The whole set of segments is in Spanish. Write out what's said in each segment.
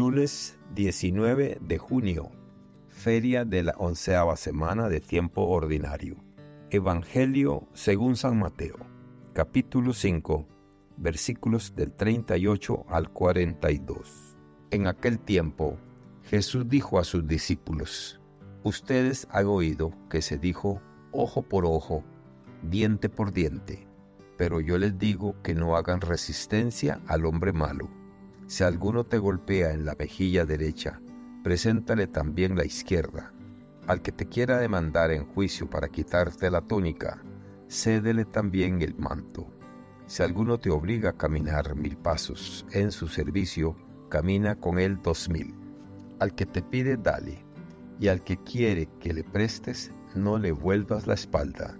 Lunes 19 de junio, feria de la onceava semana de tiempo ordinario. Evangelio según San Mateo, capítulo 5, versículos del 38 al 42. En aquel tiempo, Jesús dijo a sus discípulos, Ustedes han oído que se dijo ojo por ojo, diente por diente, pero yo les digo que no hagan resistencia al hombre malo. Si alguno te golpea en la mejilla derecha, preséntale también la izquierda. Al que te quiera demandar en juicio para quitarte la túnica, cédele también el manto. Si alguno te obliga a caminar mil pasos en su servicio, camina con él dos mil. Al que te pide, dale, y al que quiere que le prestes, no le vuelvas la espalda.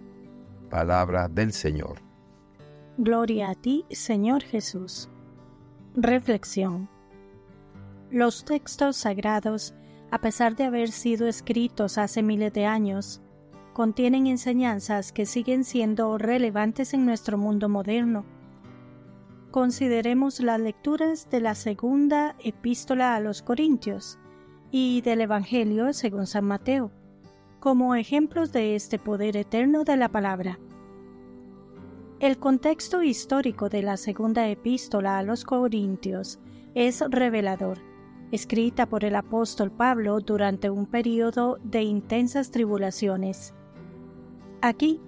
Palabra del Señor. Gloria a ti, Señor Jesús. Reflexión. Los textos sagrados, a pesar de haber sido escritos hace miles de años, contienen enseñanzas que siguen siendo relevantes en nuestro mundo moderno. Consideremos las lecturas de la segunda epístola a los Corintios y del Evangelio según San Mateo, como ejemplos de este poder eterno de la palabra. El contexto histórico de la segunda epístola a los Corintios es revelador, escrita por el apóstol Pablo durante un periodo de intensas tribulaciones. Aquí,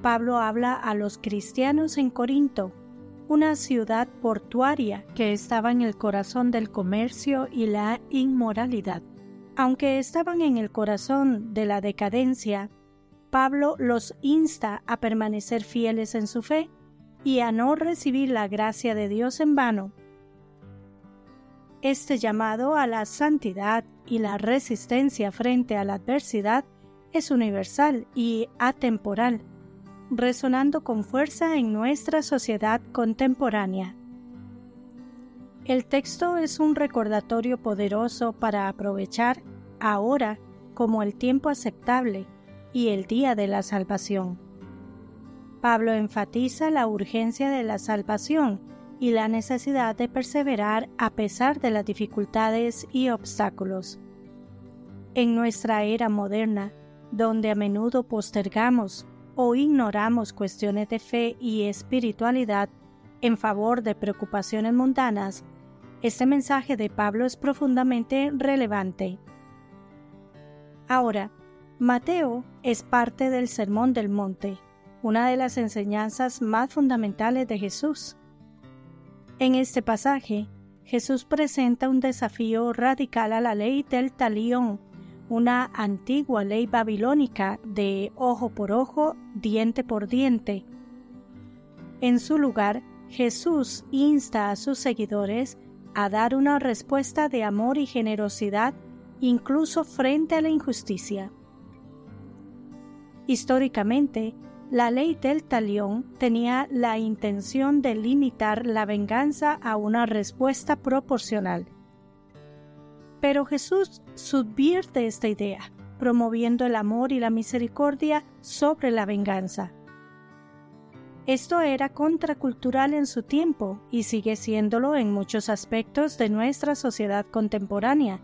Pablo habla a los cristianos en Corinto, una ciudad portuaria que estaba en el corazón del comercio y la inmoralidad. Aunque estaban en el corazón de la decadencia, Pablo los insta a permanecer fieles en su fe y a no recibir la gracia de Dios en vano. Este llamado a la santidad y la resistencia frente a la adversidad es universal y atemporal, resonando con fuerza en nuestra sociedad contemporánea. El texto es un recordatorio poderoso para aprovechar ahora como el tiempo aceptable y el día de la salvación. Pablo enfatiza la urgencia de la salvación y la necesidad de perseverar a pesar de las dificultades y obstáculos. En nuestra era moderna, donde a menudo postergamos o ignoramos cuestiones de fe y espiritualidad en favor de preocupaciones mundanas, este mensaje de Pablo es profundamente relevante. Ahora, Mateo es parte del Sermón del Monte, una de las enseñanzas más fundamentales de Jesús. En este pasaje, Jesús presenta un desafío radical a la ley del talión, una antigua ley babilónica de ojo por ojo, diente por diente. En su lugar, Jesús insta a sus seguidores a dar una respuesta de amor y generosidad incluso frente a la injusticia. Históricamente, la ley del talión tenía la intención de limitar la venganza a una respuesta proporcional. Pero Jesús subvierte esta idea, promoviendo el amor y la misericordia sobre la venganza. Esto era contracultural en su tiempo y sigue siéndolo en muchos aspectos de nuestra sociedad contemporánea,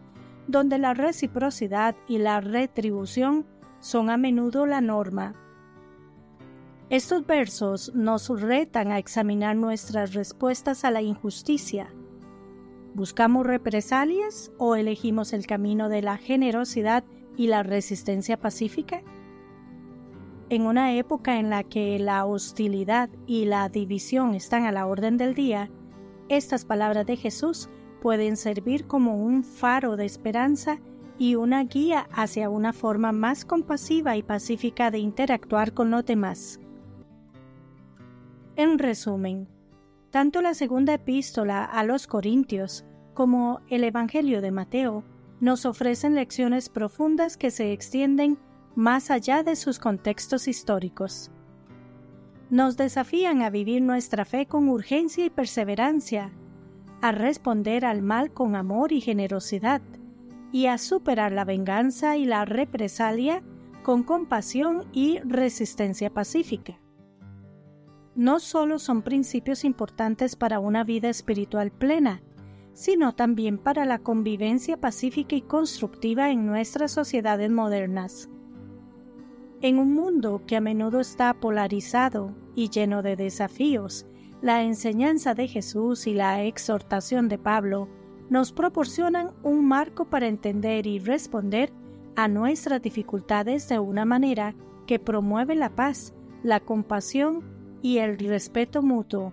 donde la reciprocidad y la retribución son a menudo la norma. Estos versos nos retan a examinar nuestras respuestas a la injusticia. ¿Buscamos represalias o elegimos el camino de la generosidad y la resistencia pacífica? En una época en la que la hostilidad y la división están a la orden del día, estas palabras de Jesús pueden servir como un faro de esperanza y una guía hacia una forma más compasiva y pacífica de interactuar con los demás. En resumen, tanto la segunda epístola a los Corintios como el Evangelio de Mateo nos ofrecen lecciones profundas que se extienden más allá de sus contextos históricos. Nos desafían a vivir nuestra fe con urgencia y perseverancia, a responder al mal con amor y generosidad, y a superar la venganza y la represalia con compasión y resistencia pacífica. No solo son principios importantes para una vida espiritual plena, sino también para la convivencia pacífica y constructiva en nuestras sociedades modernas. En un mundo que a menudo está polarizado y lleno de desafíos, la enseñanza de Jesús y la exhortación de Pablo nos proporcionan un marco para entender y responder a nuestras dificultades de una manera que promueve la paz, la compasión y el respeto mutuo.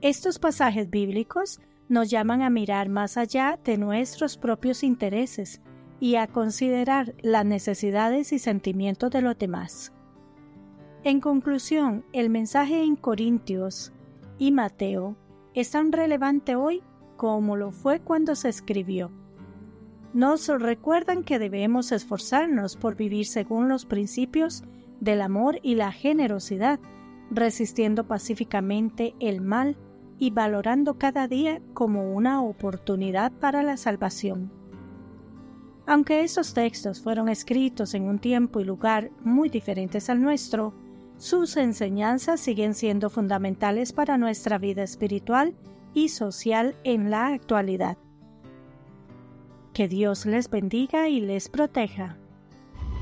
Estos pasajes bíblicos nos llaman a mirar más allá de nuestros propios intereses y a considerar las necesidades y sentimientos de los demás. En conclusión, el mensaje en Corintios y Mateo es tan relevante hoy como lo fue cuando se escribió. Nos recuerdan que debemos esforzarnos por vivir según los principios del amor y la generosidad, resistiendo pacíficamente el mal y valorando cada día como una oportunidad para la salvación. Aunque esos textos fueron escritos en un tiempo y lugar muy diferentes al nuestro, sus enseñanzas siguen siendo fundamentales para nuestra vida espiritual y social en la actualidad. Que Dios les bendiga y les proteja.